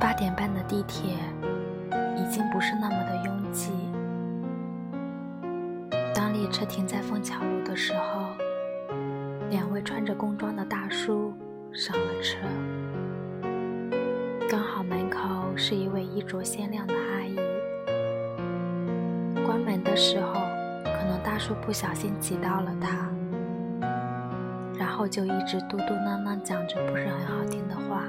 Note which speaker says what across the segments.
Speaker 1: 八点半的地铁已经不是那么的拥挤。当列车停在枫桥路的时候，两位穿着工装的大叔上了车。刚好门口是一位衣着鲜亮的阿姨。关门的时候，可能大叔不小心挤到了她，然后就一直嘟嘟囔囔讲着不是很好听的话，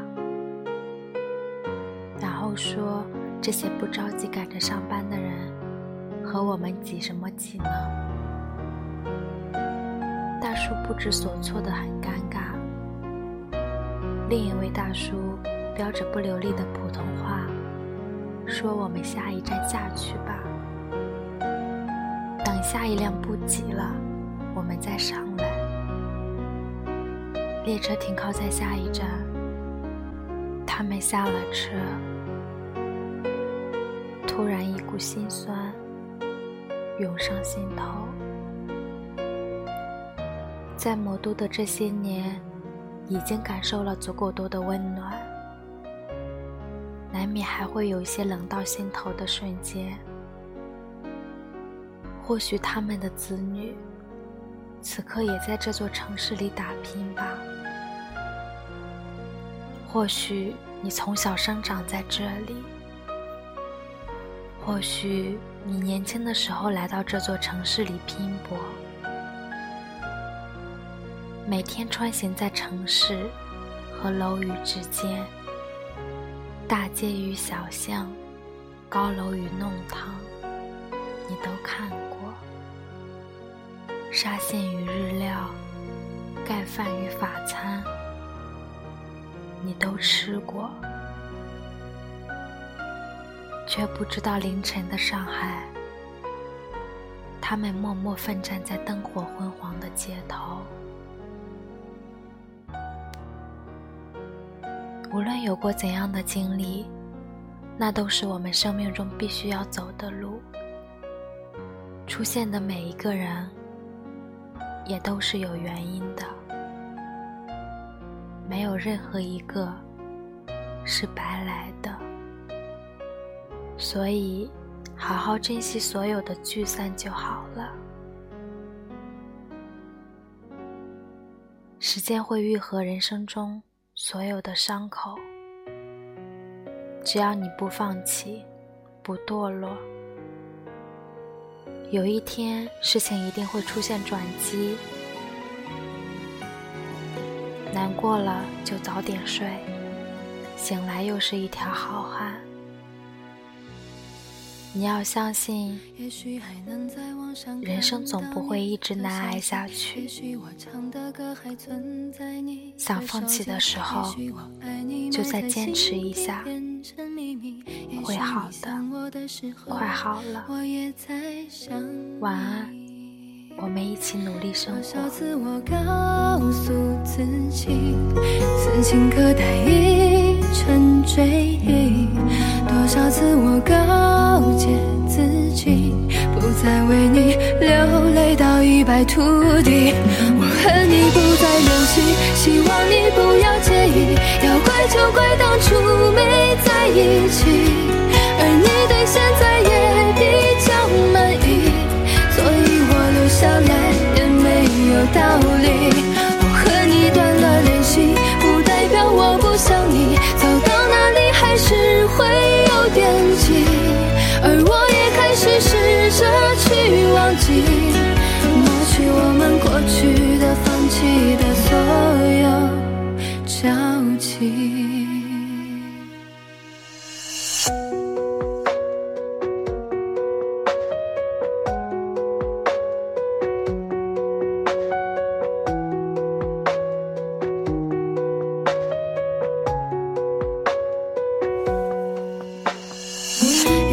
Speaker 1: 然后说这些不着急赶着上班的人和我们挤什么挤呢？大叔不知所措的很尴尬。另一位大叔。标着不流利的普通话，说：“我们下一站下去吧，等下一辆不挤了，我们再上来。”列车停靠在下一站，他们下了车，心酸涌上心头。在魔都的这些年，已经感受了足够多的温暖。难免还会有一些冷到心头的瞬间。或许他们的子女，此刻也在这座城市里打拼吧。或许你从小生长在这里。或许你年轻的时候来到这座城市里拼搏，每天穿行在城市和楼宇之间。大街与小巷，高楼与弄堂，你都看过；沙县与日料，盖饭与法餐，你都吃过。却不知道凌晨的上海，他们默默奋战在灯火昏黄的街头。无论有过怎样的经历，那都是我们生命中必须要走的路。出现的每一个人，也都是有原因的，没有任何一个是白来的。所以，好好珍惜所有的聚散就好了。时间会愈合人生中。所有的伤口，只要你不放弃，不堕落，有一天事情一定会出现转机。难过了就早点睡，醒来又是一条好汉。你要相信，人生总不会一直难挨下去。想放弃的时候，就再坚持一下，会好的，快好了。晚安，我们一起努力生活。多少次我告为你流泪到一败涂地。我和你不再联系，希望你不要介意。要怪就怪当初没在一起，去忘记，抹去我们过去的、放弃的所有交集。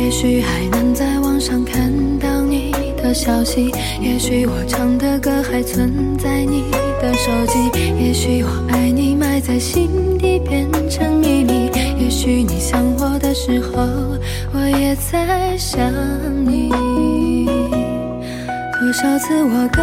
Speaker 1: 也许还能在网上看的消息，也许我唱的歌还存在你的手机，也许我爱你埋在心底变成秘密，也许你想我的时候，我也在想你。多少次我告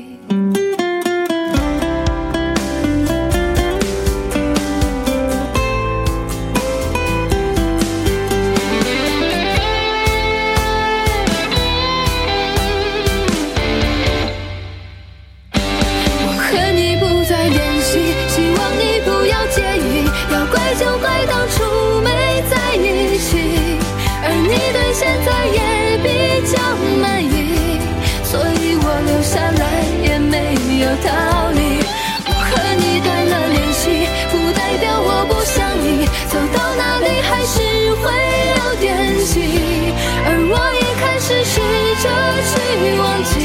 Speaker 1: 道理我和你断了联系不代表我不想你。走到哪里还是会有惦记而我也开始试着去忘记。